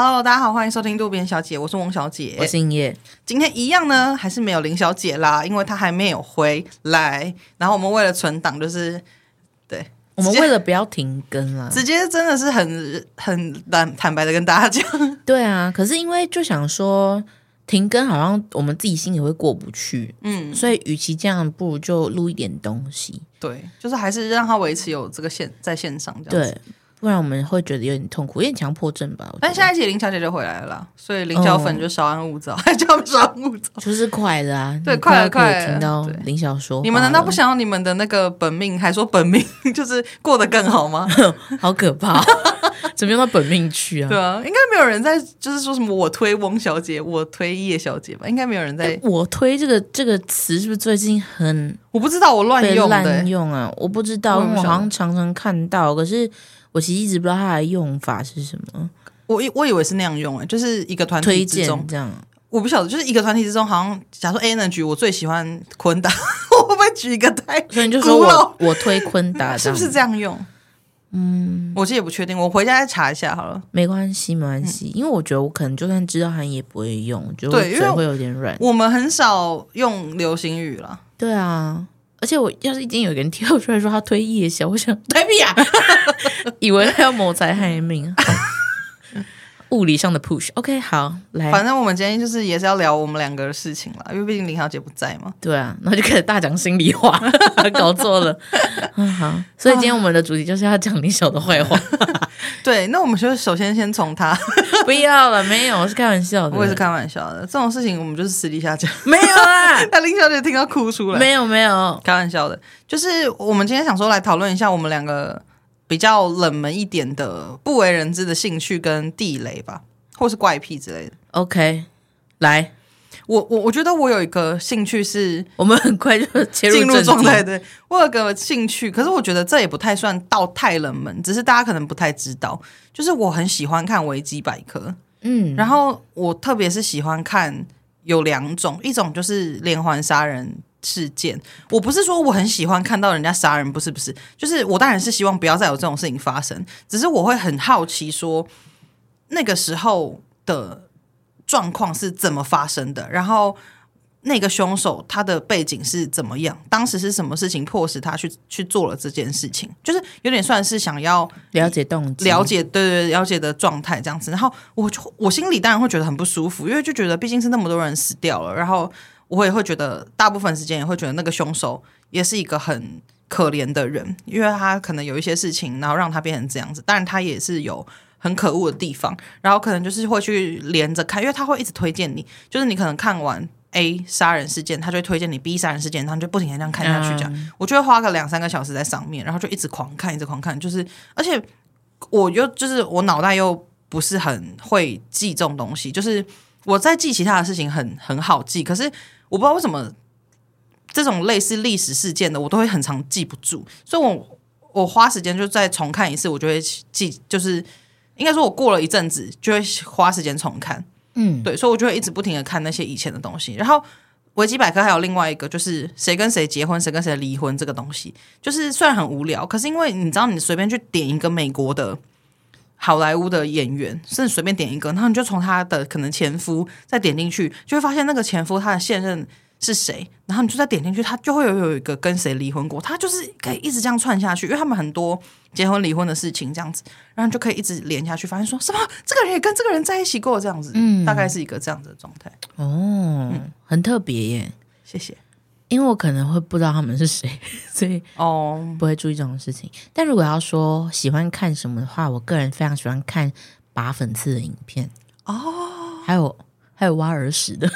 Hello，大家好，欢迎收听渡边小姐，我是王小姐，我是英叶。今天一样呢，还是没有林小姐啦，因为她还没有回来。然后我们为了存档，就是对，我们为了不要停更了，直接真的是很很坦坦白的跟大家讲。对啊，可是因为就想说停更，好像我们自己心里会过不去，嗯，所以与其这样，不如就录一点东西。对，就是还是让他维持有这个线在线上这样子。对。不然我们会觉得有点痛苦，有点强迫症吧。但下一集林小姐就回来了，所以林小粉就稍安勿躁，还叫稍安勿躁，就是快的啊。对，快了，快了。听到林小说，你们难道不想要你们的那个本命，还说本命就是过得更好吗？好可怕，怎么用到本命去啊？对啊，应该没有人在，就是说什么我推翁小姐，我推叶小姐吧？应该没有人在。我推这个这个词是不是最近很？我不知道，我乱用滥用啊！我不知道，我好像常常看到，可是。我其实一直不知道它的用法是什么，我以我以为是那样用诶，就是一个团体之中这样，我不晓得，就是一个团体之中，好像假如说 Energy，我最喜欢昆达，我会不会举一个太？所以你就说我我推昆达，是不是这样用？嗯，我其实也不确定，我回家再查一下好了。没关系，没关系，嗯、因为我觉得我可能就算知道它也不会用，就嘴会有点软。我们很少用流行语了，对啊。而且我要是已经有人跳出来说他推夜宵，我想推屁啊，以为他要谋财害命。物理上的 push，OK，、okay, 好，来，反正我们今天就是也是要聊我们两个的事情了，因为毕竟林小姐不在嘛。对啊，然后就开始大讲心里话，搞错了。嗯，好，所以今天我们的主题就是要讲林小的坏话。对，那我们就首先先从他，不要了，没有，我是开玩笑的，我也是开玩笑的。这种事情我们就是私底下讲，没有啦。那林小姐听到哭出来，没有没有，开玩笑的，就是我们今天想说来讨论一下我们两个。比较冷门一点的不为人知的兴趣跟地雷吧，或是怪癖之类的。OK，来，我我我觉得我有一个兴趣是，我们很快就切入进入状态。对，我有个兴趣，可是我觉得这也不太算到太冷门，只是大家可能不太知道。就是我很喜欢看维基百科，嗯，然后我特别是喜欢看有两种，一种就是连环杀人。事件，我不是说我很喜欢看到人家杀人，不是不是，就是我当然是希望不要再有这种事情发生，只是我会很好奇说那个时候的状况是怎么发生的，然后那个凶手他的背景是怎么样，当时是什么事情迫使他去去做了这件事情，就是有点算是想要了解动机，了解对对了解的状态这样子，然后我就我心里当然会觉得很不舒服，因为就觉得毕竟是那么多人死掉了，然后。我也会觉得，大部分时间也会觉得那个凶手也是一个很可怜的人，因为他可能有一些事情，然后让他变成这样子。当然，他也是有很可恶的地方，然后可能就是会去连着看，因为他会一直推荐你，就是你可能看完 A 杀人事件，他就会推荐你 B 杀人事件，然后就不停的这样看下去。这样，嗯、我就会花个两三个小时在上面，然后就一直狂看，一直狂看。就是，而且我又就是我脑袋又不是很会记这种东西，就是我在记其他的事情很很好记，可是。我不知道为什么这种类似历史事件的，我都会很常记不住，所以我我花时间就再重看一次，我就会记，就是应该说，我过了一阵子就会花时间重看，嗯，对，所以我就会一直不停的看那些以前的东西。然后维基百科还有另外一个，就是谁跟谁结婚，谁跟谁离婚这个东西，就是虽然很无聊，可是因为你知道，你随便去点一个美国的。好莱坞的演员，甚至随便点一个，然后你就从他的可能前夫再点进去，就会发现那个前夫他的现任是谁，然后你就再点进去，他就会有有一个跟谁离婚过，他就是可以一直这样串下去，因为他们很多结婚离婚的事情这样子，然后就可以一直连下去，发现说什么这个人也跟这个人在一起过这样子，嗯，大概是一个这样子的状态。哦，嗯，很特别耶，谢谢。因为我可能会不知道他们是谁，所以哦不会注意这种事情。Oh. 但如果要说喜欢看什么的话，我个人非常喜欢看拔粉刺的影片哦，oh. 还有还有挖耳屎的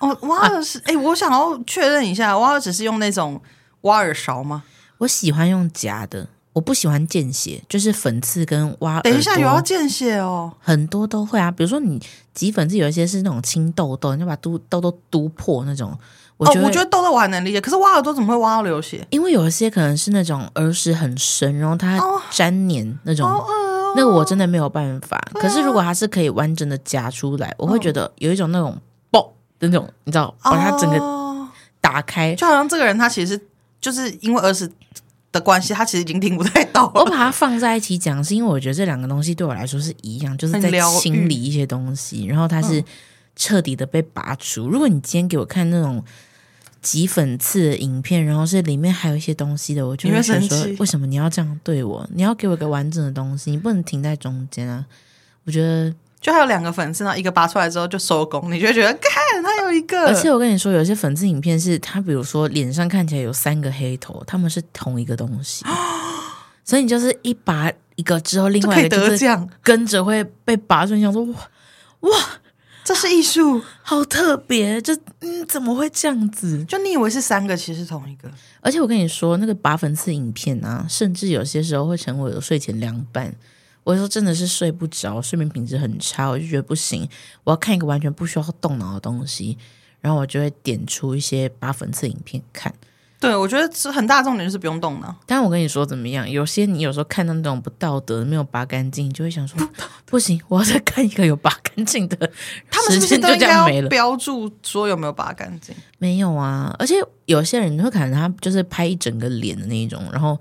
哦，oh, 挖耳是。哎、我想要确认一下，挖耳只是用那种挖耳勺吗？我喜欢用夹的，我不喜欢见血，就是粉刺跟挖。等一下有要见血哦，很多都会啊。比如说你挤粉刺，有一些是那种青痘痘，你就把痘痘都督破那种。我觉得、哦、我觉得痘痘我还能理解，可是挖耳朵怎么会挖到流血？因为有一些可能是那种耳屎很深，然后它粘黏那种，哦哦、那个我真的没有办法。哦、可是如果它是可以完整的夹出来，哦、我会觉得有一种那种那种，你知道，把它整个打开，就好像这个人他其实就是因为儿子的关系，他其实已经听不太到了。我把它放在一起讲，是因为我觉得这两个东西对我来说是一样，就是在清理一些东西，然后它是彻底的被拔除。嗯、如果你今天给我看那种挤粉刺的影片，然后是里面还有一些东西的，我就会说，为什么你要这样对我？你要给我一个完整的东西，你不能停在中间啊！我觉得。就还有两个粉刺，然后一个拔出来之后就收工，你就会觉得看他有一个。而且我跟你说，有些粉刺影片是他，比如说脸上看起来有三个黑头，他们是同一个东西，所以你就是一拔一个之后，另外一个就是跟着会被拔出来。你想说哇哇，这是艺术，好特别，就嗯怎么会这样子？就你以为是三个，其实是同一个。而且我跟你说，那个拔粉刺影片啊，甚至有些时候会成为我的睡前凉拌。我说真的是睡不着，睡眠品质很差，我就觉得不行，我要看一个完全不需要动脑的东西，然后我就会点出一些拔粉刺影片看。对，我觉得是很大重点就是不用动脑。但我跟你说怎么样？有些你有时候看到那种不道德没有拔干净，你就会想说不，不行，我要再看一个有拔干净的。他们是不是都应该要标注说有没有拔干净？没有啊，而且有些人会可能他就是拍一整个脸的那一种，然后。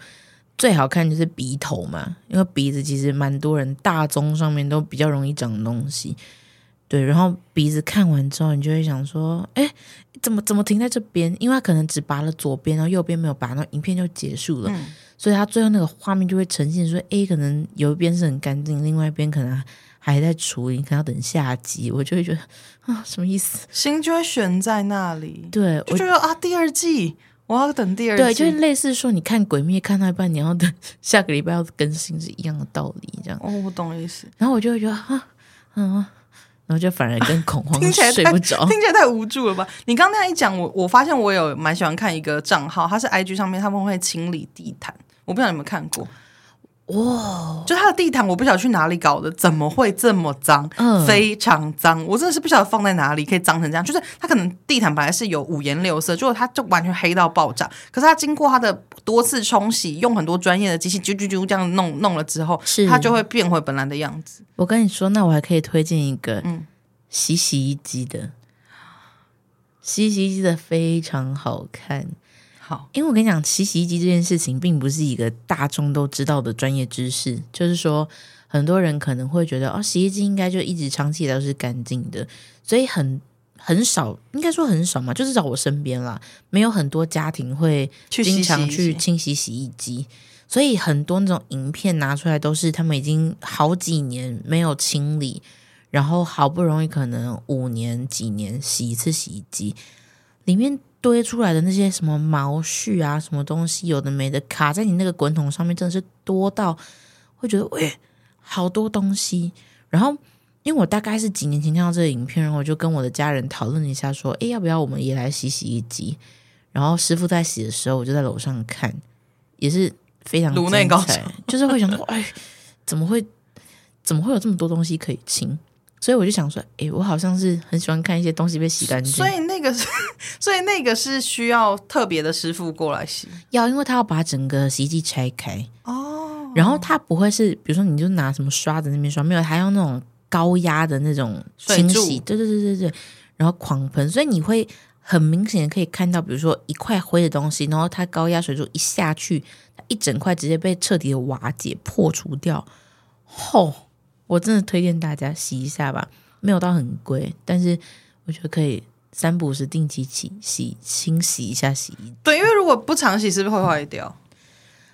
最好看就是鼻头嘛，因为鼻子其实蛮多人大宗上面都比较容易长东西，对。然后鼻子看完之后，你就会想说，哎，怎么怎么停在这边？因为他可能只拔了左边，然后右边没有拔，那影片就结束了。嗯、所以他最后那个画面就会呈现说，哎，可能有一边是很干净，另外一边可能还在处理，可能要等下集。我就会觉得啊，什么意思？心就会悬在那里。对，我就觉得啊，第二季。我要等第二季，对，就是类似说，你看《鬼灭》看到一半，你要等下个礼拜要更新是一样的道理，这样。哦，我懂意思。然后我就会觉得啊，嗯，然后就反而更恐慌，听起来睡不着，听起来太无助了吧？你刚刚那样一讲，我我发现我有蛮喜欢看一个账号，它是 IG 上面他们会清理地毯，我不知道你有没有看过。哇就它的地毯，我不晓得去哪里搞的，怎么会这么脏？嗯，非常脏，我真的是不晓得放在哪里可以脏成这样。就是它可能地毯本来是有五颜六色，结果它就完全黑到爆炸。可是它经过它的多次冲洗，用很多专业的机器啾啾啾这样弄弄了之后，是它就会变回本来的样子。我跟你说，那我还可以推荐一个，嗯，洗洗衣机的，洗洗衣机的非常好看。好，因为我跟你讲，洗洗衣机这件事情并不是一个大众都知道的专业知识。就是说，很多人可能会觉得，哦，洗衣机应该就一直长期都是干净的，所以很很少，应该说很少嘛，就至少我身边啦，没有很多家庭会经常去清洗洗衣机。所以很多那种影片拿出来都是他们已经好几年没有清理，然后好不容易可能五年几年洗一次洗衣机，里面。堆出来的那些什么毛絮啊，什么东西有的没的，卡在你那个滚筒上面，真的是多到会觉得喂，好多东西。然后，因为我大概是几年前看到这个影片，然后我就跟我的家人讨论一下，说，诶，要不要我们也来洗洗衣机？然后师傅在洗的时候，我就在楼上看，也是非常精彩，就是会想说，哎，怎么会，怎么会有这么多东西可以清？所以我就想说，哎，我好像是很喜欢看一些东西被洗干净。所以那个是，所以那个是需要特别的师傅过来洗。要，因为他要把整个洗衣机拆开哦，然后他不会是，比如说你就拿什么刷子那边刷，没有，还用那种高压的那种清洗，对对对对对，然后狂喷，所以你会很明显的可以看到，比如说一块灰的东西，然后它高压水柱一下去，它一整块直接被彻底的瓦解破除掉，吼、哦。我真的推荐大家洗一下吧，没有到很贵，但是我觉得可以三不五时定期洗洗清洗一下洗衣机。对，因为如果不常洗，是不是会坏掉？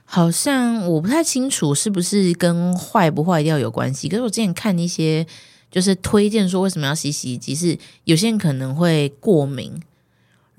好像我不太清楚是不是跟坏不坏掉有关系。可是我之前看一些就是推荐说为什么要洗洗衣机，是有些人可能会过敏，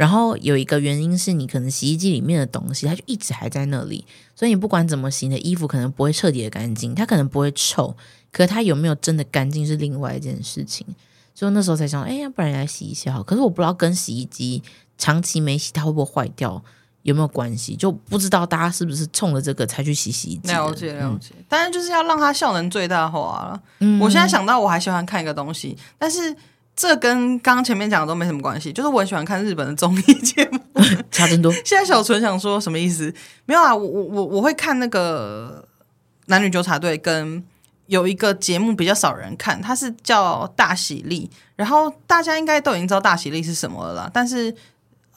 然后有一个原因是你可能洗衣机里面的东西它就一直还在那里，所以你不管怎么洗，你的衣服可能不会彻底的干净，它可能不会臭。可是它有没有真的干净是另外一件事情，所以那时候才想，哎呀，不然来洗一下好。可是我不知道跟洗衣机长期没洗它会不会坏掉有没有关系，就不知道大家是不是冲着这个才去洗洗衣机。了解了解，当然、嗯、就是要让它效能最大化了。嗯，我现在想到我还喜欢看一个东西，但是这跟刚刚前面讲的都没什么关系，就是我很喜欢看日本的综艺节目，差真多。现在小纯想说什么意思？没有啊，我我我我会看那个男女纠察队跟。有一个节目比较少人看，它是叫《大喜力》，然后大家应该都已经知道《大喜力》是什么了啦。但是，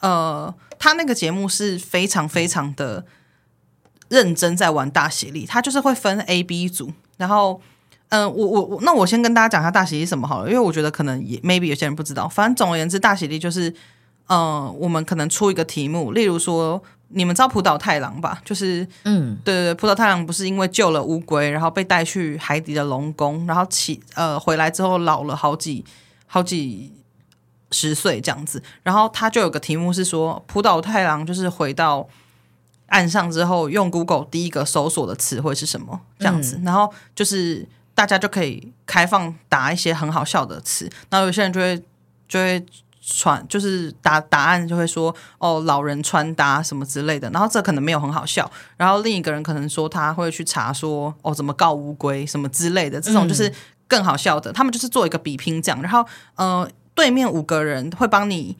呃，他那个节目是非常非常的认真在玩大喜力，他就是会分 A、B 组，然后。嗯、呃，我我我，那我先跟大家讲一下大喜利什么好了，因为我觉得可能也 maybe 有些人不知道。反正总而言之，大喜力就是，呃，我们可能出一个题目，例如说，你们知道浦岛太郎吧？就是，嗯，对对对，浦岛太郎不是因为救了乌龟，然后被带去海底的龙宫，然后起呃回来之后老了好几好几十岁这样子，然后他就有个题目是说，浦岛太郎就是回到岸上之后，用 Google 第一个搜索的词汇是什么？这样子，嗯、然后就是。大家就可以开放打一些很好笑的词，然后有些人就会就会传，就是答答案就会说哦，老人穿搭什么之类的，然后这可能没有很好笑，然后另一个人可能说他会去查说哦，怎么告乌龟什么之类的，这种就是更好笑的。嗯、他们就是做一个比拼这样，然后呃，对面五个人会帮你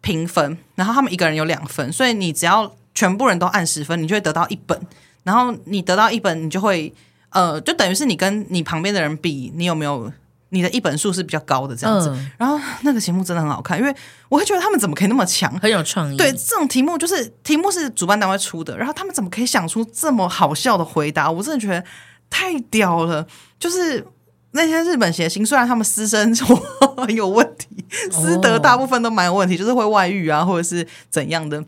评分，然后他们一个人有两分，所以你只要全部人都按十分，你就会得到一本，然后你得到一本，你就会。呃，就等于是你跟你旁边的人比，你有没有你的一本数是比较高的这样子。嗯、然后那个节目真的很好看，因为我会觉得他们怎么可以那么强，很有创意。对，这种题目就是题目是主办单位出的，然后他们怎么可以想出这么好笑的回答？我真的觉得太屌了。就是那些日本谐星，虽然他们私生活很 有问题，私德大部分都蛮有问题，就是会外遇啊，或者是怎样的。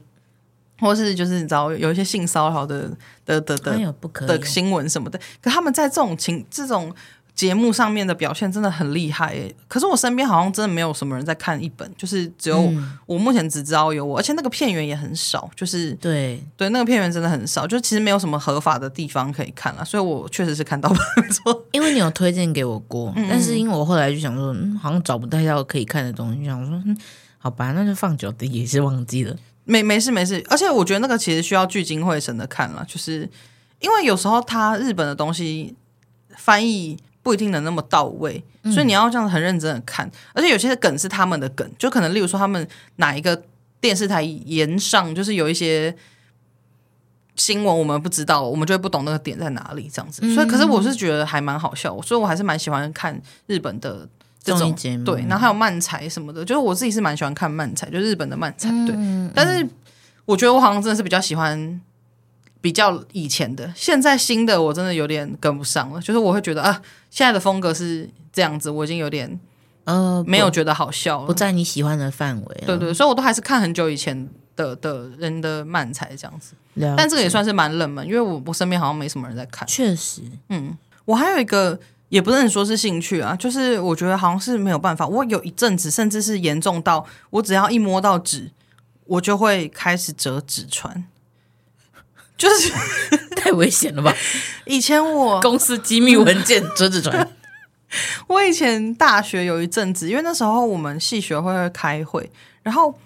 或是就是你知道有一些性骚扰的的的的的新闻什么的，可他们在这种情这种节目上面的表现真的很厉害诶。可是我身边好像真的没有什么人在看一本，就是只有我目前只知道有我，而且那个片源也很少，就是对对，那个片源真的很少，就其实没有什么合法的地方可以看了。所以我确实是看到没错，因为你有推荐给我过，嗯、但是因为我后来就想说，嗯，好像找不到可以看的东西，就想说，嗯，好吧，那就放久的也是忘记了。没没事没事，而且我觉得那个其实需要聚精会神的看了，就是因为有时候他日本的东西翻译不一定能那么到位，嗯、所以你要这样很认真的看，而且有些梗是他们的梗，就可能例如说他们哪一个电视台延上，就是有一些新闻我们不知道，我们就会不懂那个点在哪里这样子，嗯、所以可是我是觉得还蛮好笑，所以我还是蛮喜欢看日本的。这种节目对，然后还有漫才什么的，就是我自己是蛮喜欢看漫才，就是日本的漫才。对，嗯、但是我觉得我好像真的是比较喜欢比较以前的，现在新的我真的有点跟不上了。就是我会觉得啊，现在的风格是这样子，我已经有点呃没有觉得好笑了，不，不在你喜欢的范围。对对，所以我都还是看很久以前的的人的漫才这样子。但这个也算是蛮冷门，因为我我身边好像没什么人在看。确实，嗯，我还有一个。也不能说是兴趣啊，就是我觉得好像是没有办法。我有一阵子，甚至是严重到我只要一摸到纸，我就会开始折纸船，就是 太危险了吧？以前我公司机密文件折纸船，我以前大学有一阵子，因为那时候我们系学会会开会，然后。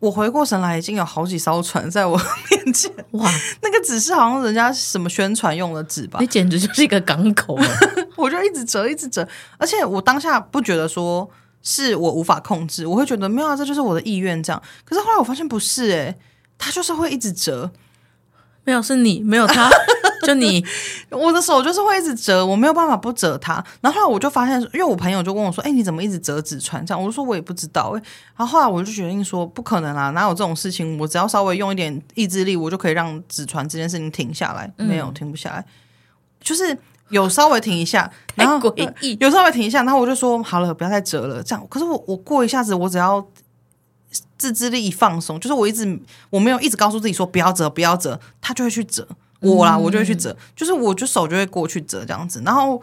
我回过神来，已经有好几艘船在我面前。哇，那个纸是好像人家什么宣传用的纸吧？你简直就是一个港口。我就一直折，一直折，而且我当下不觉得说是我无法控制，我会觉得没有啊，这就是我的意愿这样。可是后来我发现不是、欸，诶，他就是会一直折，没有是你，没有他。就你，我的手就是会一直折，我没有办法不折它。然后后来我就发现，因为我朋友就跟我说：“哎、欸，你怎么一直折纸船？”这样，我就说我也不知道。哎，然后后来我就决定说：“不可能啊，哪有这种事情？我只要稍微用一点意志力，我就可以让纸船这件事情停下来。没有，停不下来，就是有稍微停一下，然后诡异，有稍微停一下，然后我就说：好了，不要再折了。这样，可是我我过一下子，我只要自制力一放松，就是我一直我没有一直告诉自己说不要折，不要折，它就会去折。”我啦，我就会去折，就是我就手就会过去折这样子，然后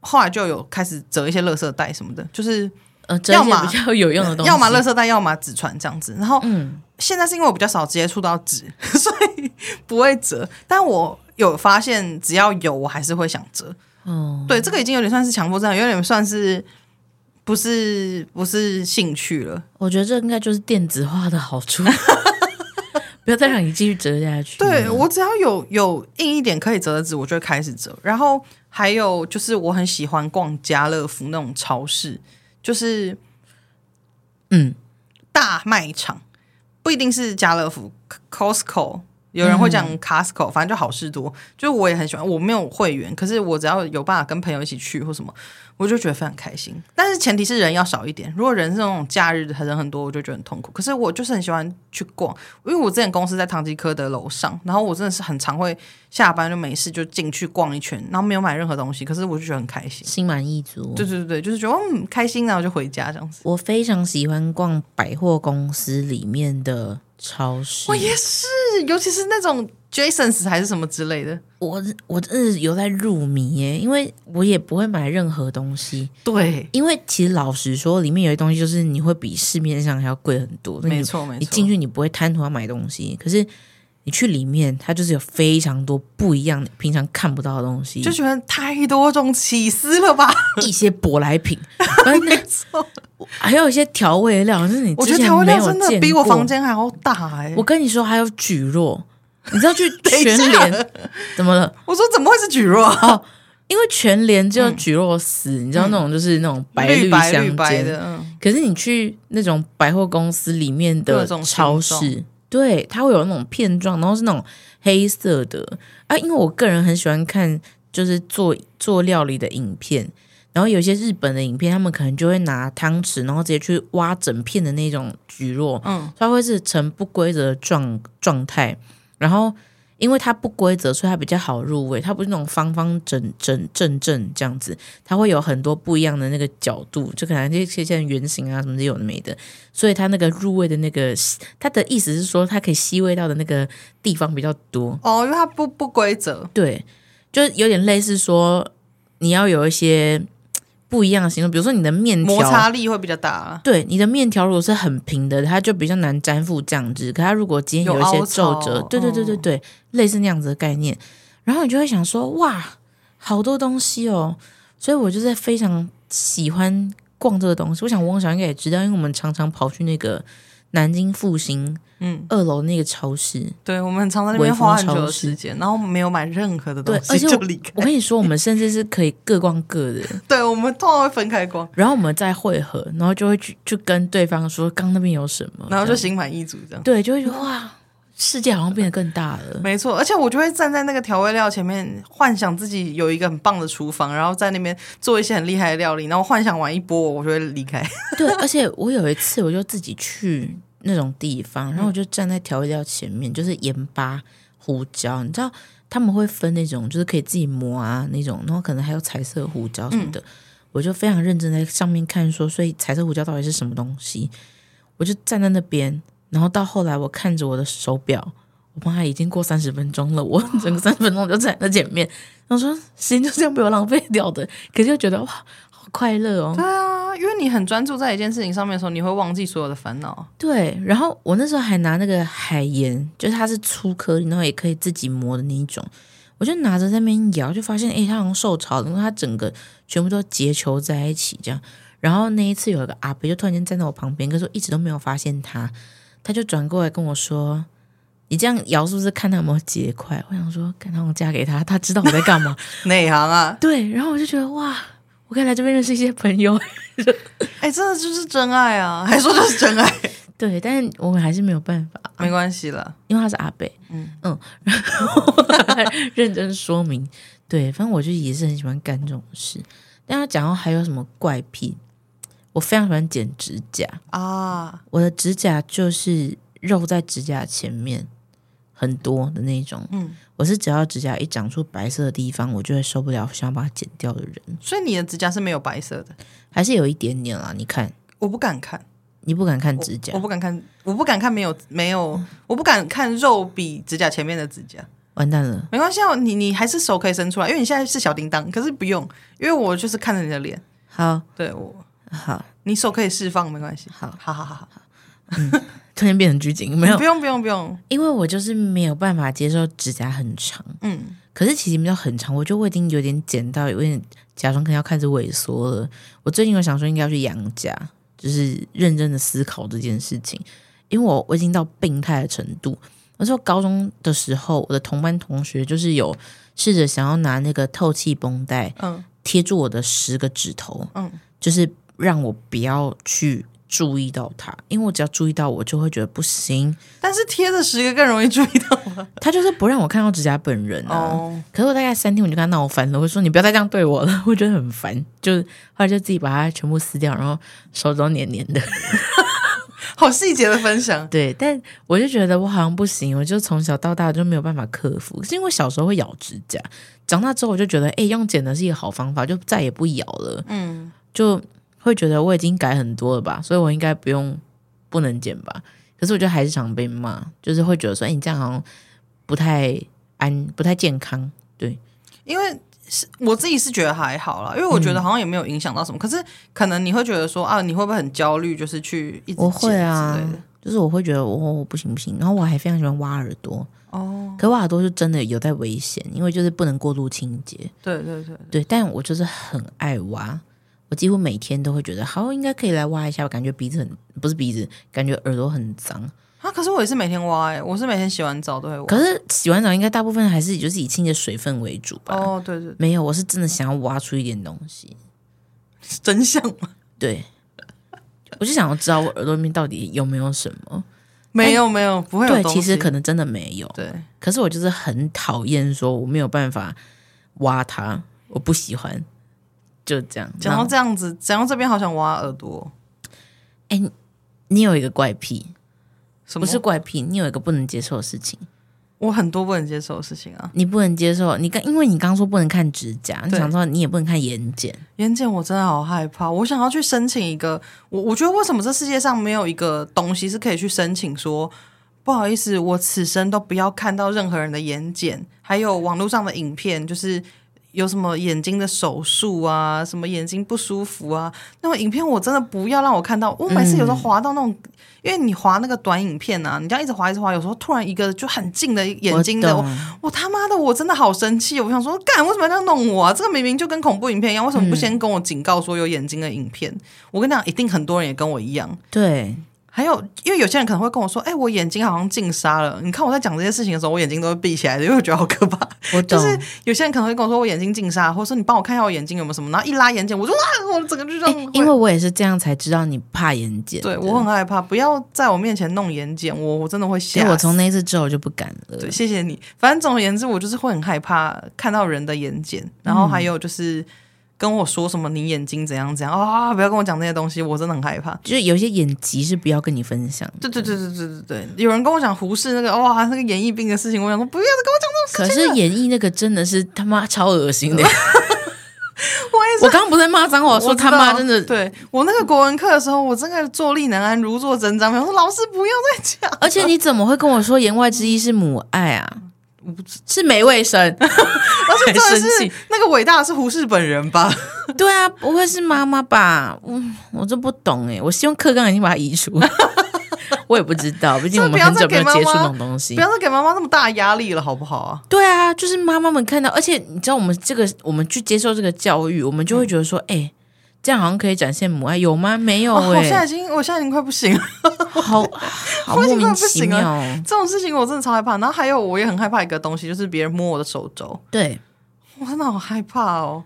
后来就有开始折一些垃圾袋什么的，就是呃，要么比较 有用的东西，要么垃圾袋，要么纸船这样子。然后嗯，现在是因为我比较少接触到纸，所以不会折。但我有发现，只要有，我还是会想折。哦，对，这个已经有点算是强迫症，有点算是不是不是兴趣了。我觉得这应该就是电子化的好处。不要再让你继续折下去。对，我只要有有硬一点可以折的纸，我就会开始折。然后还有就是，我很喜欢逛家乐福那种超市，就是嗯，大卖场不一定是家乐福，Costco 有人会讲 Costco，反正就好事多，就我也很喜欢。我没有会员，可是我只要有办法跟朋友一起去或什么，我就觉得非常开心。但是前提是人要少一点。如果人是那种假日人很多，我就觉得很痛苦。可是我就是很喜欢去逛，因为我之前公司在唐吉诃德楼上，然后我真的是很常会下班就没事就进去逛一圈，然后没有买任何东西，可是我就觉得很开心，心满意足。对对对，就是觉得嗯开心，然后就回家这样子。我非常喜欢逛百货公司里面的超市，我也是，尤其是那种。Jasons 还是什么之类的，我我真的有在入迷耶，因为我也不会买任何东西。对，因为其实老实说，里面有些东西就是你会比市面上还要贵很多。没错没错，你进去你不会贪图要买东西，可是你去里面，它就是有非常多不一样的、平常看不到的东西，就觉得太多种起司了吧？一些舶来品，没错，还有一些调味料，就是你我觉得调味料真的比我房间还要大哎！我跟你说，还有蒟蒻。你知道去全联怎么了？我说怎么会是蒟蒻？哦，因为全联只有蒟蒻丝，嗯、你知道那种就是那种白绿相间的。嗯、可是你去那种百货公司里面的超市，对，它会有那种片状，然后是那种黑色的啊。因为我个人很喜欢看就是做做料理的影片，然后有些日本的影片，他们可能就会拿汤匙，然后直接去挖整片的那种蒟蒻，嗯，它会是呈不规则的状状态。然后，因为它不规则，所以它比较好入味。它不是那种方方正正正正这样子，它会有很多不一样的那个角度，就可能这些像圆形啊什么的有的没的。所以它那个入味的那个，它的意思是说，它可以吸味道的那个地方比较多。哦，因为它不不规则。对，就是有点类似说，你要有一些。不一样的形状，比如说你的面条摩擦力会比较大。对，你的面条如果是很平的，它就比较难粘附酱汁。可它如果今天有一些皱褶，对对对对对，嗯、类似那样子的概念，然后你就会想说，哇，好多东西哦！所以我就是非常喜欢逛这个东西。我想汪小应该也知道，因为我们常常跑去那个。南京复兴，嗯，二楼那个超市，对，我们很常在那边花很久的时间，然后没有买任何的东西，而且就离开。我跟你说，我们甚至是可以各逛各的，对，我们通常会分开逛，然后我们再汇合，然后就会去就跟对方说，刚那边有什么，然后就心满意足这样，对，就会觉得哇，世界好像变得更大了。没错，而且我就会站在那个调味料前面，幻想自己有一个很棒的厨房，然后在那边做一些很厉害的料理，然后幻想完一波，我就会离开。对，而且我有一次，我就自己去。那种地方，然后我就站在调味料前面，嗯、就是盐巴、胡椒，你知道他们会分那种，就是可以自己磨啊那种，然后可能还有彩色胡椒什么的，嗯、我就非常认真在上面看说，所以彩色胡椒到底是什么东西？我就站在那边，然后到后来我看着我的手表，我妈已经过三十分钟了，我整个三十分钟就站在那前面，然后说时间就这样被我浪费掉的，可是又觉得哇。快乐哦，对啊，因为你很专注在一件事情上面的时候，你会忘记所有的烦恼。对，然后我那时候还拿那个海盐，就是它是粗颗粒，然后也可以自己磨的那一种，我就拿着在那边摇，就发现哎，它好像受潮了，因为它整个全部都结球在一起这样。然后那一次有一个阿伯就突然间站在我旁边，可是我一直都没有发现他，他就转过来跟我说：“你这样摇是不是看他有没有结块？”我想说，看他我嫁给他，他知道我在干嘛？内行啊。对，然后我就觉得哇。我可以来这边认识一些朋友，哎、欸，真的就是真爱啊！还说这是真爱，对，但是我们还是没有办法，没关系了，因为他是阿北，嗯。嗯，然后认真说明，对，反正我就也是很喜欢干这种事。但他讲到还有什么怪癖，我非常喜欢剪指甲。啊，我的指甲就是肉在指甲前面。很多的那种，嗯，我是只要指甲一长出白色的地方，我就会受不了，想要把它剪掉的人。所以你的指甲是没有白色的，还是有一点点啦？你看，我不敢看，你不敢看指甲，我，我不敢看，我不敢看没有没有，嗯、我不敢看肉比指甲前面的指甲。完蛋了，没关系，你你还是手可以伸出来，因为你现在是小叮当，可是不用，因为我就是看着你的脸。好，对我好，你手可以释放，没关系。好，好好好好。嗯，突然变成拘谨，没有，不用不用不用，因为我就是没有办法接受指甲很长，嗯，可是其实没有很长，我就我已经有点剪到有点甲状腺要开始萎缩了。我最近有想说应该要去养甲，就是认真的思考这件事情，因为我我已经到病态的程度。那时候高中的时候，我的同班同学就是有试着想要拿那个透气绷带，嗯，贴住我的十个指头，嗯，就是让我不要去。注意到它，因为我只要注意到我就会觉得不行。但是贴的十个更容易注意到吗？他就是不让我看到指甲本人啊。Oh. 可是我大概三天我就跟他闹翻了，我说你不要再这样对我了，我觉得很烦。就后来就自己把它全部撕掉，然后手都黏黏的。好细节的分享。对，但我就觉得我好像不行，我就从小到大就没有办法克服，是因为小时候会咬指甲，长大之后我就觉得，哎，用剪的是一个好方法，就再也不咬了。嗯，就。会觉得我已经改很多了吧，所以我应该不用不能剪吧？可是我觉得还是常被骂，就是会觉得说，哎，你这样好像不太安、不太健康。对，因为是我自己是觉得还好啦，因为我觉得好像也没有影响到什么。嗯、可是可能你会觉得说啊，你会不会很焦虑？就是去一直我会啊，就是我会觉得我、哦、不行不行。然后我还非常喜欢挖耳朵哦，可挖耳朵是真的有在危险，因为就是不能过度清洁。对对对对，对，但我就是很爱挖。我几乎每天都会觉得，好，应该可以来挖一下。我感觉鼻子很，不是鼻子，感觉耳朵很脏啊。可是我也是每天挖，哎，我是每天洗完澡都会挖。可是洗完澡应该大部分还是就是以清洁水分为主吧？哦，对对，没有，我是真的想要挖出一点东西，真相吗？对，我就想要知道我耳朵里面到底有没有什么。没有没有，不会有。对，其实可能真的没有。对，可是我就是很讨厌说我没有办法挖它，我不喜欢。就这样，讲到这样子，讲到这边好想挖耳朵。哎，你有一个怪癖，什么？不是怪癖，你有一个不能接受的事情。我很多不能接受的事情啊。你不能接受，你刚因为你刚说不能看指甲，你想说你也不能看眼睑。眼睑我真的好害怕，我想要去申请一个。我我觉得为什么这世界上没有一个东西是可以去申请说，不好意思，我此生都不要看到任何人的眼睑，还有网络上的影片，就是。有什么眼睛的手术啊，什么眼睛不舒服啊？那种影片我真的不要让我看到。我每次有时候滑到那种，嗯、因为你滑那个短影片啊，你这样一直滑一直滑，有时候突然一个就很近的眼睛的，我，我他妈的我真的好生气！我想说，干为什么要这样弄我啊？这个明明就跟恐怖影片一样，为什么不先跟我警告说有眼睛的影片？嗯、我跟你讲，一定很多人也跟我一样。对。还有，因为有些人可能会跟我说：“哎、欸，我眼睛好像进沙了。”你看我在讲这些事情的时候，我眼睛都会闭起来的，因为我觉得好可怕。我懂。就是有些人可能会跟我说：“我眼睛进沙，或者说你帮我看一下我眼睛有没有什么。”然后一拉眼睑，我就哇，我整个就这样、欸。因为我也是这样才知道你怕眼睑。对，我很害怕，不要在我面前弄眼睑，我我真的会吓。我从那次之后就不敢了。对，谢谢你。反正总而言之，我就是会很害怕看到人的眼睑，然后还有就是。嗯跟我说什么？你眼睛怎样怎样啊、哦！不要跟我讲那些东西，我真的很害怕。就是有些眼疾是不要跟你分享。对对对对对对对，有人跟我讲胡适那个哇那个演艺病的事情，我想说不要再跟我讲这种事情。可是演艺那个真的是他妈超恶心的。我也是，我刚刚不是在骂脏话，说他妈真的。对我那个国文课的时候，我真的坐立难安，如坐针毡。我说老师不要再讲。而且你怎么会跟我说言外之意是母爱啊？是没卫生，而且真的是那个伟大的是胡适本人吧？对啊，不会是妈妈吧？我我这不懂哎，我希望课纲已经把它移除。我也不知道，毕竟我们很久没有接触那种东西。不要再给妈妈那么大压力了，好不好啊？对啊，就是妈妈们看到，而且你知道，我们这个我们去接受这个教育，我们就会觉得说，哎、嗯。这样好像可以展现母爱，有吗？没有哎、欸哦，我现在已经，我现在已经快不行了，好，好莫名其妙。这种事情我真的超害怕。然后还有，我也很害怕一个东西，就是别人摸我的手肘。对，我真的好害怕哦。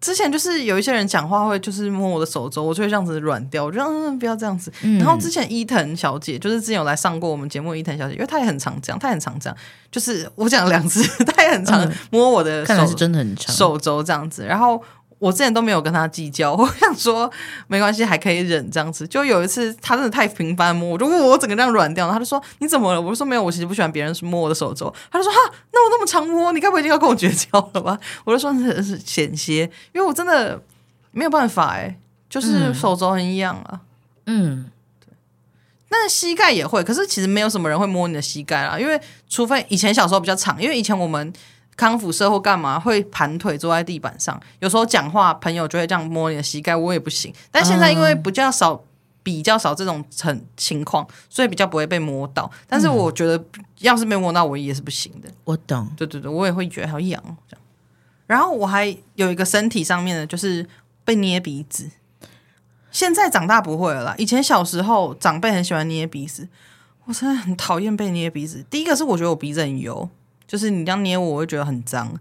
之前就是有一些人讲话会就是摸我的手肘，我就会这样子软掉。我就嗯，不要这样子。嗯、然后之前伊藤小姐，就是之前有来上过我们节目，伊藤小姐，因为她也很常这样，她也很常这样。就是我讲两次，她也很常摸我的手，嗯、看来是真的很常手肘这样子。然后。我之前都没有跟他计较，我想说没关系，还可以忍这样子。就有一次他真的太频繁摸，我就问我整个这样软掉，他就说你怎么了？我就说没有，我其实不喜欢别人摸我的手肘。他就说哈，那我那么常摸，你该不会一定要跟我绝交了吧？我就说是是险些，因为我真的没有办法哎，就是手肘很痒啊。嗯，对。那膝盖也会，可是其实没有什么人会摸你的膝盖啦，因为除非以前小时候比较长，因为以前我们。康复社或干嘛会盘腿坐在地板上，有时候讲话朋友就会这样摸你的膝盖，我也不行。但现在因为比较少，比较少这种情情况，所以比较不会被摸到。但是我觉得要是被摸到，我也是不行的。我懂，对对对，我也会觉得好痒这样。然后我还有一个身体上面的，就是被捏鼻子。现在长大不会了啦，以前小时候长辈很喜欢捏鼻子，我真的很讨厌被捏鼻子。第一个是我觉得我鼻子很油。就是你这样捏我，我会觉得很脏。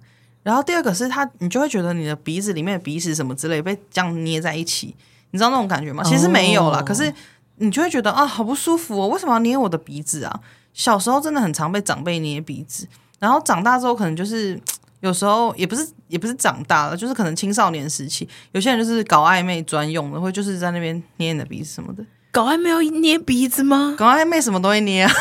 然后第二个是它，你就会觉得你的鼻子里面的鼻屎什么之类被这样捏在一起，你知道那种感觉吗？其实没有啦，可是你就会觉得啊，好不舒服哦，为什么要捏我的鼻子啊？小时候真的很常被长辈捏鼻子，然后长大之后可能就是 有时候也不是也不是长大了，就是可能青少年时期，有些人就是搞暧昧专用的，会就是在那边捏你的鼻子什么的。搞暧昧要捏鼻子吗？搞暧昧什么都会捏啊，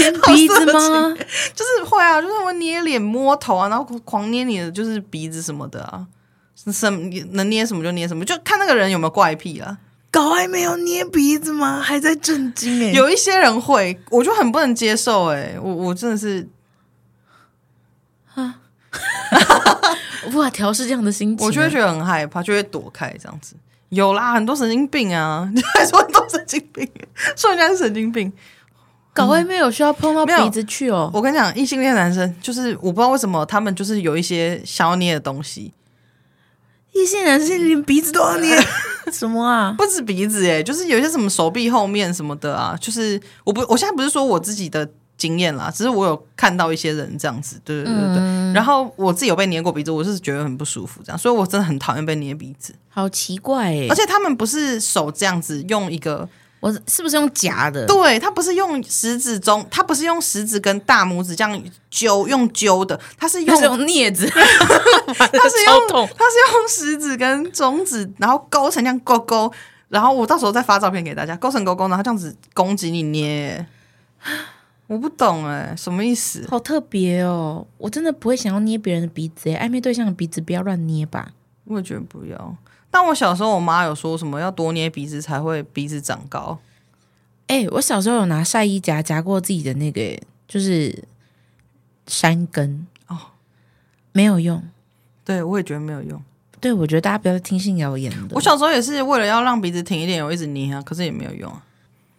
捏鼻子吗？就是会啊，就是会捏脸、摸头啊，然后狂捏你的就是鼻子什么的啊，什么能捏什么就捏什么，就看那个人有没有怪癖啊。搞暧昧要捏鼻子吗？还在震惊哎、欸！有一些人会，我就很不能接受哎、欸，我我真的是啊，无法调试这样的心情，我就会觉得很害怕，就会躲开这样子。有啦，很多神经病啊！你 还说很多神经病，说人家是神经病，搞暧昧有需要碰到鼻子去哦。我跟你讲，异性恋男生就是我不知道为什么他们就是有一些想要捏的东西。异性男生连鼻子都要捏，什么啊？不止鼻子哎，就是有一些什么手臂后面什么的啊。就是我不，我现在不是说我自己的经验啦，只是我有看到一些人这样子，对对对对。嗯、然后我自己有被捏过鼻子，我是觉得很不舒服，这样，所以我真的很讨厌被捏鼻子。好奇怪哎！而且他们不是手这样子用一个。我是不是用夹的？对，他不是用食指中，他不是用食指跟大拇指这样揪，用揪的，他 是用，镊子，他是用，他是用食指跟中指，然后勾成这样勾勾，然后我到时候再发照片给大家，勾成勾勾，然后这样子攻击你捏，我不懂哎，什么意思？好特别哦，我真的不会想要捏别人的鼻子，暧昧对象的鼻子不要乱捏吧？我也觉得不要。但我小时候，我妈有说什么要多捏鼻子才会鼻子长高。哎、欸，我小时候有拿晒衣夹夹过自己的那个，就是山根哦，没有用。对，我也觉得没有用。对，我觉得大家不要听信谣言的。我小时候也是为了要让鼻子挺一点，我一直捏啊，可是也没有用啊。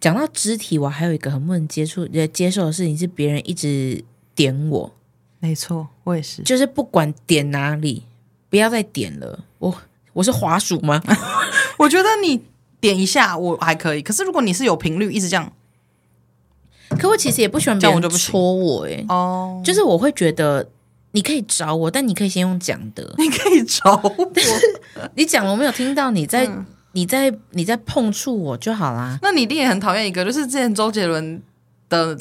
讲到肢体，我还有一个很不能接触、也接受的事情是别人一直点我。没错，我也是，就是不管点哪里，不要再点了，我。我是滑鼠吗？我觉得你点一下我还可以，可是如果你是有频率一直这样，可我其实也不喜欢别人戳我哎哦，就是我会觉得你可以找我，但你可以先用讲的，你可以找我，你讲了我没有听到你在、嗯、你在你在碰触我就好啦。那你一定也很讨厌一个，就是之前周杰伦的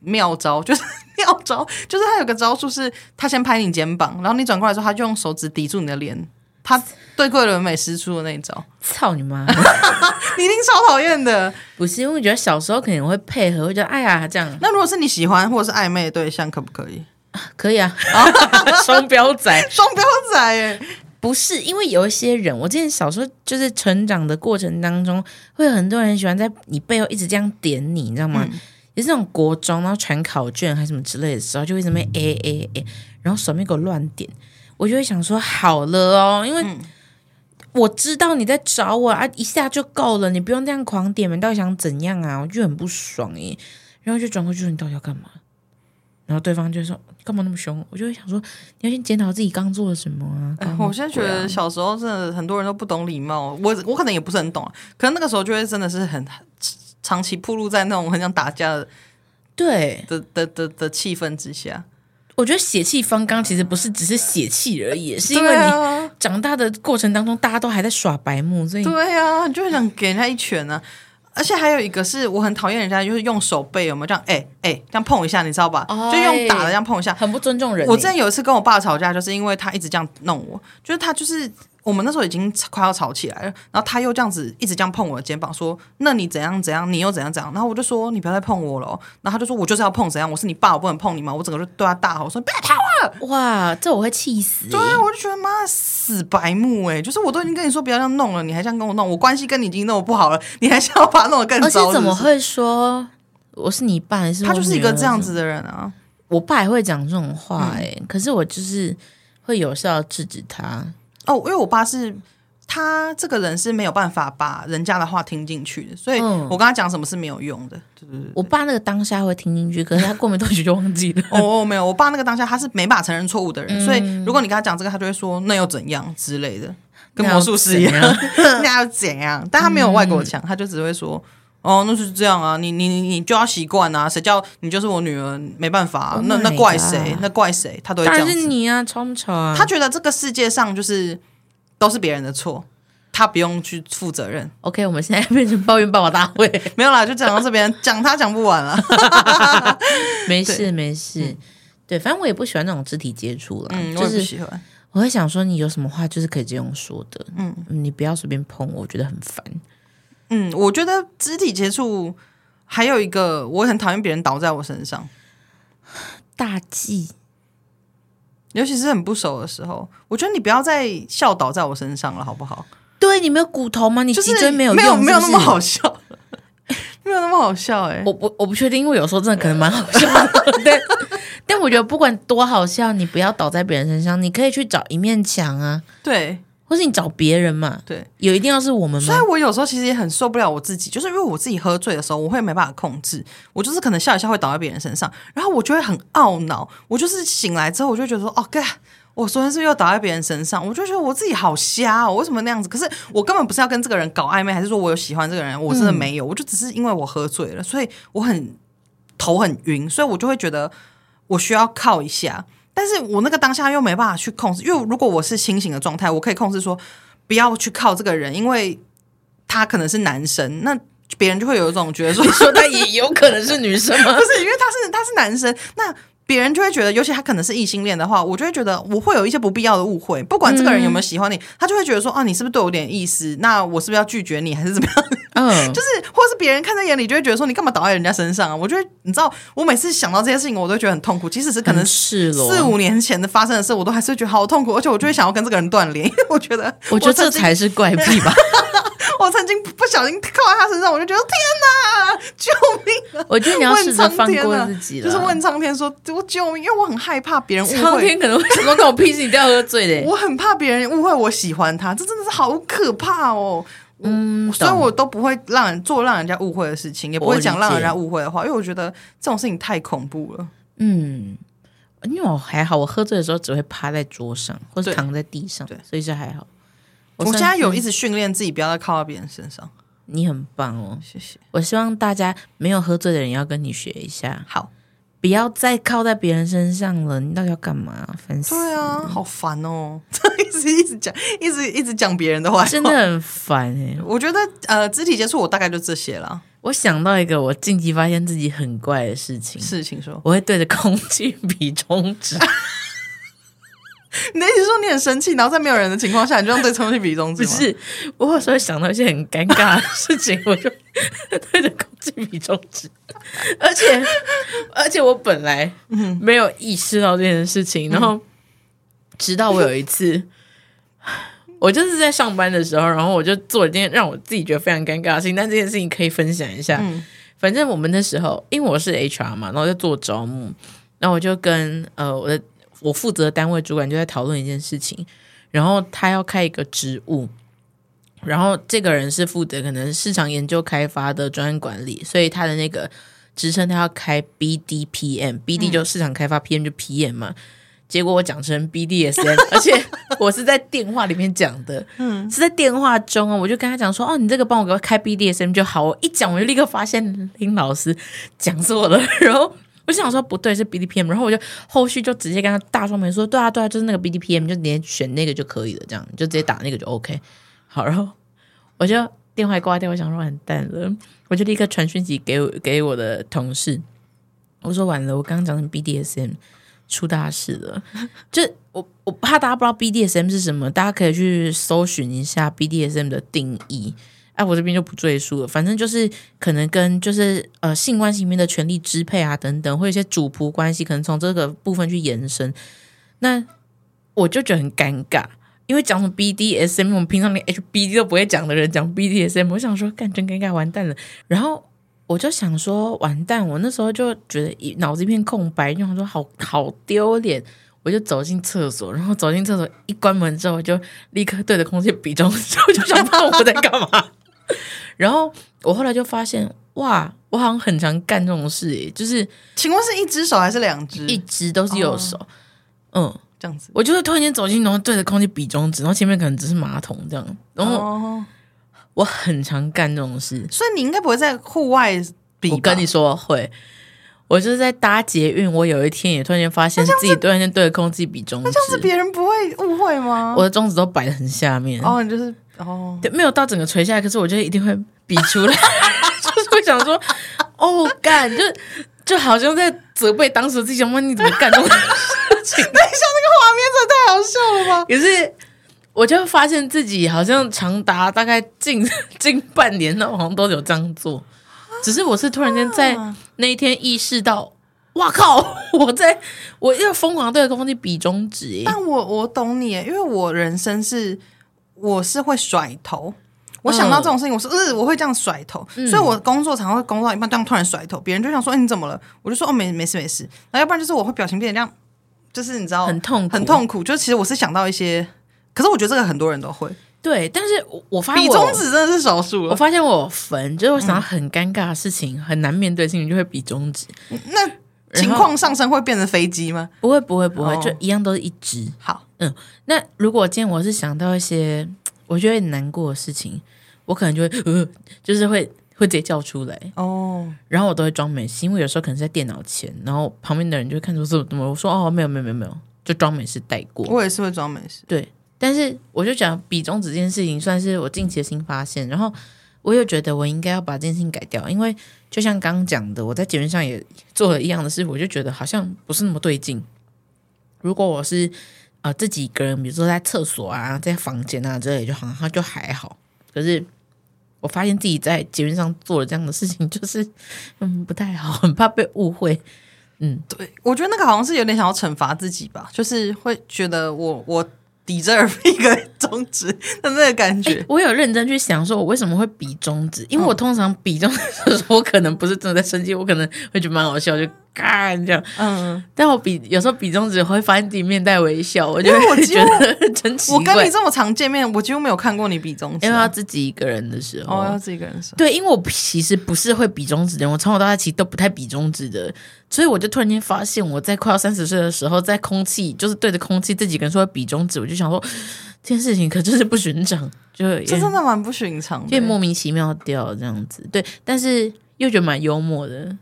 妙招，就是妙招，就是他有个招数是，他先拍你肩膀，然后你转过来之后，他就用手指抵住你的脸。他对桂纶镁使出的那一招，操你妈！你一定超讨厌的。不是因为我觉得小时候可能会配合，会觉得哎呀这样。那如果是你喜欢或者是暧昧的对象，可不可以？可以啊，双标仔，双标仔哎，不是因为有一些人，我之前小时候就是成长的过程当中，会有很多人喜欢在你背后一直这样点你，你知道吗？嗯、也是那种国中然后传考卷还是什么之类的时候，就会什么 A A A，然后手面给我乱点。我就会想说好了哦，因为我知道你在找我啊，一下就够了，你不用这样狂点，你到底想怎样啊？我就很不爽耶，然后就转过去说你到底要干嘛？然后对方就说干嘛那么凶？我就会想说你要先检讨自己刚做了什么啊。哎、我现在觉得小时候真的很多人都不懂礼貌，我我可能也不是很懂啊，可能那个时候就会真的是很长期暴露在那种很想打架的对的的的的气氛之下。我觉得血气方刚其实不是只是血气而已，是因为你长大的过程当中，大家都还在耍白目，所以对啊，你就是想给人家一拳呢、啊。而且还有一个是我很讨厌人家就是用手背，有没有这样？哎哎，这样碰一下，你知道吧？就用打的这样碰一下，很不尊重人。我之前有一次跟我爸吵架，就是因为他一直这样弄我，就是他就是。我们那时候已经快要吵起来了，然后他又这样子一直这样碰我的肩膀，说：“那你怎样怎样，你又怎样怎样。”然后我就说：“你不要再碰我了。”然后他就说：“我就是要碰怎样？我是你爸，我不能碰你吗？”我整个就对他大吼说：“不要碰我！”哇，这我会气死、欸！对啊，我就觉得妈死白目哎、欸，就是我都已经跟你说不要这样弄了，你还这样跟我弄，我关系跟你已经弄不好了，你还想要把它弄得更糟是是？而且怎么会说我是你爸？还是他就是一个这样子的人啊？我爸也会讲这种话哎、欸，嗯、可是我就是会有效制止他哦，因为我爸是。他这个人是没有办法把人家的话听进去的，所以我跟他讲什么是没有用的。对对对，我爸那个当下会听进去，可是他过没多久就忘记了。哦哦，没有，我爸那个当下他是没办法承认错误的人，嗯、所以如果你跟他讲这个，他就会说那又怎样之类的，跟魔术师一样，那又怎样？但他没有外国腔，他就只会说哦，那是这样啊，你你你你就要习惯啊，谁叫你就是我女儿，没办法、啊，oh、那那怪谁？那怪谁？他都会这样子。是你啊，吵不吵啊？他觉得这个世界上就是。都是别人的错，他不用去负责任。OK，我们现在变成抱怨抱抱大会，没有啦，就讲到这边，讲他讲不完了。没事没事，嗯、对，反正我也不喜欢那种肢体接触了，嗯，就是、喜欢。我会想说，你有什么话就是可以这样说的，嗯，你不要随便碰我，我觉得很烦。嗯，我觉得肢体接触还有一个，我很讨厌别人倒在我身上，大忌。尤其是很不熟的时候，我觉得你不要再笑倒在我身上了，好不好？对，你没有骨头吗？你脊椎没有没有没有那么好笑，没有那么好笑哎、欸！我不我不确定，因为有时候真的可能蛮好笑的。但但我觉得不管多好笑，你不要倒在别人身上，你可以去找一面墙啊。对。或是你找别人嘛？对，有一定要是我们吗？所以我有时候其实也很受不了我自己，就是因为我自己喝醉的时候，我会没办法控制，我就是可能笑一笑会倒在别人身上，然后我就会很懊恼。我就是醒来之后，我就觉得说，哦，哥，我昨天是不是又倒在别人身上？我就觉得我自己好瞎哦，为什么那样子？可是我根本不是要跟这个人搞暧昧，还是说我有喜欢这个人？我真的没有，嗯、我就只是因为我喝醉了，所以我很头很晕，所以我就会觉得我需要靠一下。但是我那个当下又没办法去控制，因为如果我是清醒的状态，我可以控制说。不要去靠这个人，因为他可能是男生，那别人就会有一种觉得说，你说他也有可能是女生吗？不是，因为他是他是男生，那。别人就会觉得，尤其他可能是异性恋的话，我就会觉得我会有一些不必要的误会。不管这个人有没有喜欢你，嗯、他就会觉得说，啊，你是不是对我有点意思？那我是不是要拒绝你，还是怎么样？嗯，就是或是别人看在眼里，就会觉得说，你干嘛倒在人家身上啊？我觉得你知道，我每次想到这些事情，我都觉得很痛苦。即使是可能四五年前的发生的事，我都还是会觉得好痛苦，而且我就会想要跟这个人断联，因为我觉得，我觉得这才是怪癖吧。我曾经不小心靠在他身上，我就觉得天哪，救命啊！我觉得你要试着放过自己了，就是问苍天说：“我救命！”因为我很害怕别人误会。苍天可能会什么跟我屁事？你都要喝醉的。我很怕别人误会我喜欢他，这真的是好可怕哦。嗯，所以我都不会让人做让人家误会的事情，也不会讲让人家误会的话，因为我觉得这种事情太恐怖了。嗯，因为我还好，我喝醉的时候只会趴在桌上或者躺在地上，对，所以这还好。我现在有一直训练自己，不要再靠到别人身上。你很棒哦，谢谢。我希望大家没有喝醉的人要跟你学一下，好，不要再靠在别人身上了。你到底要干嘛？烦死！对啊，好烦哦，一直一直讲，一直一直讲别人的话，真的很烦哎。我觉得呃，肢体接触我大概就这些了。我想到一个我近期发现自己很怪的事情，事情说，我会对着空气 比中指。你的意思说你很生气，然后在没有人的情况下，你就用对空气比中指吗？不是，我有时候会想到一些很尴尬的事情，我就对着空气比中指。而且，而且我本来没有意识到这件事情，嗯、然后直到我有一次，我就是在上班的时候，然后我就做了一件让我自己觉得非常尴尬的事情。但这件事情可以分享一下。嗯、反正我们那时候，因为我是 HR 嘛，然后就做招募，然后我就跟呃我的。我负责的单位主管就在讨论一件事情，然后他要开一个职务，然后这个人是负责可能市场研究开发的专案管理，所以他的那个职称他要开 BDPM，BD 就市场开发，PM 就 PM 嘛。结果我讲成 BDSM，而且 我是在电话里面讲的，嗯，是在电话中哦，我就跟他讲说，哦，你这个帮我给我开 BDSM 就好。我一讲我就立刻发现林老师讲错了，然后。我想说不对，是 BDPM，然后我就后续就直接跟他大说明说，对啊对啊，就是那个 BDPM，就直接选那个就可以了，这样就直接打那个就 OK。好，然后我就电话挂掉，我想说完蛋了，我就立刻传讯息给我给我的同事，我说完了，我刚刚讲成 BDSM 出大事了，就我我怕大家不知道 BDSM 是什么，大家可以去搜寻一下 BDSM 的定义。那、我这边就不赘述了，反正就是可能跟就是呃性关系里面的权力支配啊等等，或有一些主仆关系，可能从这个部分去延伸。那我就觉得很尴尬，因为讲什么 BDSM，我们平常连 HBD 都不会讲的人讲 BDSM，我想说干真尴尬，完蛋了。然后我就想说完蛋，我那时候就觉得脑子一片空白，就想说好好丢脸。我就走进厕所，然后走进厕所一关门之后，我就立刻对着空气比中指，我 就想不知道我在干嘛。然后我后来就发现，哇，我好像很常干这种事诶，就是，请问是一只手还是两只？一只都是右手，哦、嗯，这样子。我就会突然间走进，然后对着空气比中指，然后前面可能只是马桶这样。然后、哦、我很常干这种事，所以你应该不会在户外比。我跟你说会，我就是在搭捷运，我有一天也突然间发现自己突然间对着空气比中指，那这样子别人不会误会吗？我的中指都摆得很下面，哦，你就是。哦，对，没有到整个垂下来，可是我觉得一定会比出来，就是会想说，哦，干，就就好像在责备当时自己，问你怎么干这种事情？等一下，那个画面真的太好笑了吧？可是我就发现自己好像长达大概近 近半年，那好像都有这样做，只是我是突然间在那一天意识到。哇靠！我在我要疯狂对着空气比中指，但我我懂你，因为我人生是我是会甩头，我想到这种事情，我是呃我会这样甩头，嗯、所以我工作常会工作到一半这样突然甩头，别人就想说、欸、你怎么了？我就说哦没没事没事，那要不然就是我会表情变得这样，就是你知道很痛苦。很痛苦，就其实我是想到一些，可是我觉得这个很多人都会。对，但是我发现我比中指真的是少数，我发现我烦就是我想到很尴尬的事情，嗯、很难面对的事情就会比中指，那。情况上升会变成飞机吗？不会，不会，不会，就一样都是一只。好，嗯，那如果今天我是想到一些我觉得很难过的事情，我可能就会呃，就是会会直接叫出来哦。然后我都会装没事，因为有时候可能是在电脑前，然后旁边的人就会看出是怎么，我说哦，没有，没有，没有，没有，就装没事带过。我也是会装没事。对，但是我就讲比中指这件事情，算是我近期的新发现，然后。我又觉得我应该要把这件事情改掉，因为就像刚刚讲的，我在节目上也做了一样的事，我就觉得好像不是那么对劲。如果我是呃自己一个人，比如说在厕所啊、在房间啊之类，就好像就还好。可是我发现自己在节目上做了这样的事情，就是嗯不太好，很怕被误会。嗯，对，我觉得那个好像是有点想要惩罚自己吧，就是会觉得我我。deserve 一个中指的那个感觉，我有认真去想，说我为什么会比中指？因为我通常比中指的时候，我可能不是真的在生气，我可能会觉得蛮好笑，就干这样。嗯，但我比有时候比中指会发现自己面带微笑，我就会觉得 真奇怪。我跟你这么常见面，我几乎没有看过你比中指，因为要自己一个人的时候，哦，要自己一个人的时候。对，因为我其实不是会比中指的人，我从小到大其实都不太比中指的。所以我就突然间发现，我在快要三十岁的时候，在空气就是对着空气，自己跟说比中指，我就想说 这件事情可真是不寻常，就这真的蛮不寻常的，就莫名其妙掉这样子。对，但是又觉得蛮幽默的，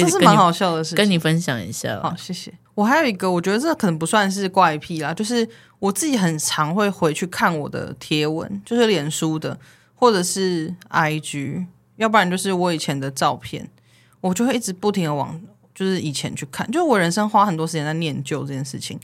所以这是蛮好笑的事情，跟你分享一下。好，谢谢。我还有一个，我觉得这可能不算是怪癖啦，就是我自己很常会回去看我的贴文，就是脸书的或者是 IG，要不然就是我以前的照片，我就会一直不停的往。就是以前去看，就是我人生花很多时间在念旧这件事情，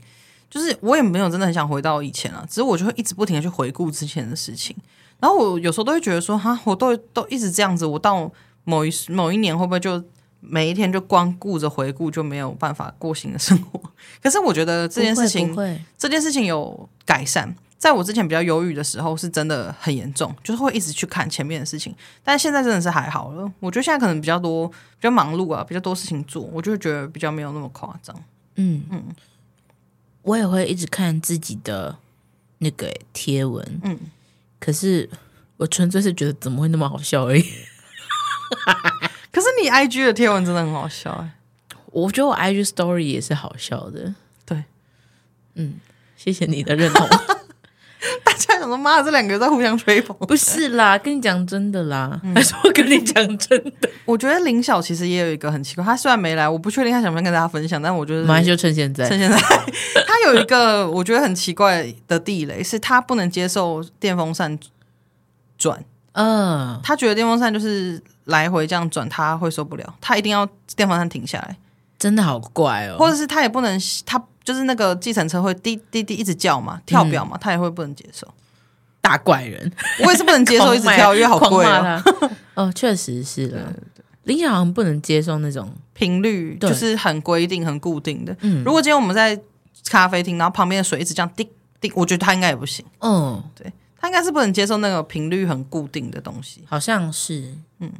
就是我也没有真的很想回到以前了，只是我就会一直不停的去回顾之前的事情，然后我有时候都会觉得说，哈，我都都一直这样子，我到某一某一年会不会就每一天就光顾着回顾，就没有办法过新的生活？可是我觉得这件事情，这件事情有改善。在我之前比较忧郁的时候，是真的很严重，就是会一直去看前面的事情。但是现在真的是还好了。我觉得现在可能比较多、比较忙碌啊，比较多事情做，我就觉得比较没有那么夸张。嗯嗯，我也会一直看自己的那个贴文，嗯，可是我纯粹是觉得怎么会那么好笑而已。可是你 IG 的贴文真的很好笑哎，我觉得我 IG Story 也是好笑的。对，嗯，谢谢你的认同。大家想说，妈的，这两个在互相吹捧。不是啦，跟你讲真的啦，嗯、还是我跟你讲真的。我觉得林晓其实也有一个很奇怪，他虽然没来，我不确定他想不想跟大家分享，但我觉得马上就趁现在，趁现在。他有一个我觉得很奇怪的地雷，是他不能接受电风扇转。嗯，他觉得电风扇就是来回这样转，他会受不了，他一定要电风扇停下来。真的好怪哦，或者是他也不能他。就是那个计程车会滴滴滴一直叫嘛，跳表嘛，嗯、他也会不能接受。大怪人，我也是不能接受一直跳，因为好贵啊。哦，确实是的。林晓好像不能接受那种频率，就是很规定、很固定的。嗯，如果今天我们在咖啡厅，然后旁边的水一直这样滴滴，我觉得他应该也不行。嗯，对，他应该是不能接受那个频率很固定的东西。好像是，嗯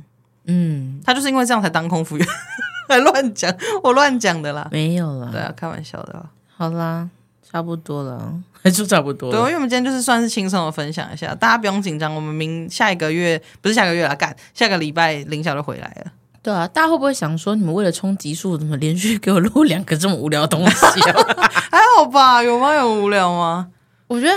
嗯，他就是因为这样才当空服员。还乱讲，我乱讲的啦，没有啦，对啊，开玩笑的啦。好啦，差不多了，还是差不多。对，因为我们今天就是算是轻松的分享一下，大家不用紧张。我们明下一个月不是下个月了，干下个礼拜林晓就回来了。对啊，大家会不会想说，你们为了冲集数，怎么连续给我录两个这么无聊的东西啊？还好吧，有吗？有无聊吗？我觉得。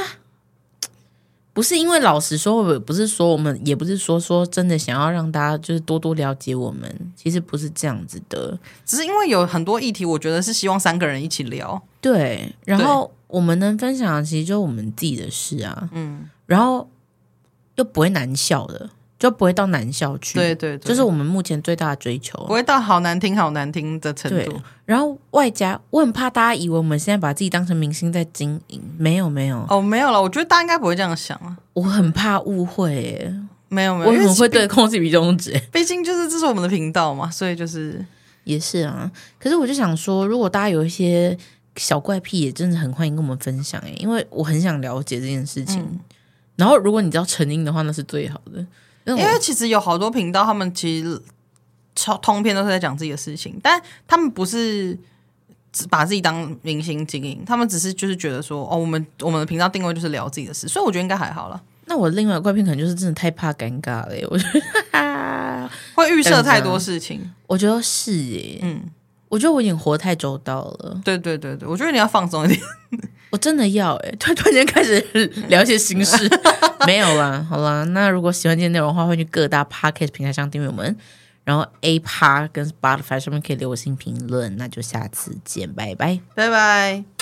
不是因为老实说，不是说我们，也不是说说真的想要让大家就是多多了解我们，其实不是这样子的，只是因为有很多议题，我觉得是希望三个人一起聊。对，然后我们能分享的其实就是我们自己的事啊，嗯，然后又不会难笑的。就不会到男校去，对对对，这是我们目前最大的追求，不会到好难听、好难听的程度。然后外加，我很怕大家以为我们现在把自己当成明星在经营，没有没有哦，没有了。我觉得大家应该不会这样想啊。我很怕误会耶，没有没有，我很会对空气比中指。毕竟就是这是我们的频道嘛，所以就是也是啊。可是我就想说，如果大家有一些小怪癖，也真的很欢迎跟我们分享哎，因为我很想了解这件事情。嗯、然后如果你知道成因的话，那是最好的。因为其实有好多频道，他们其实超通篇都是在讲自己的事情，但他们不是只把自己当明星经营，他们只是就是觉得说，哦，我们我们的频道定位就是聊自己的事，所以我觉得应该还好了。那我另外怪癖可能就是真的太怕尴尬了，我觉得 会预设太多事情。我觉得是耶，嗯，我觉得我已经活太周到了。对对对对，我觉得你要放松一点。我真的要哎、欸，突 突然间开始聊一些心事，没有啦，好啦，那如果喜欢今天内容的话，会去各大 podcast 平台上订阅我们，然后 A Pod 跟 Spotify 上面可以留我新评论，那就下次见，拜拜，拜拜。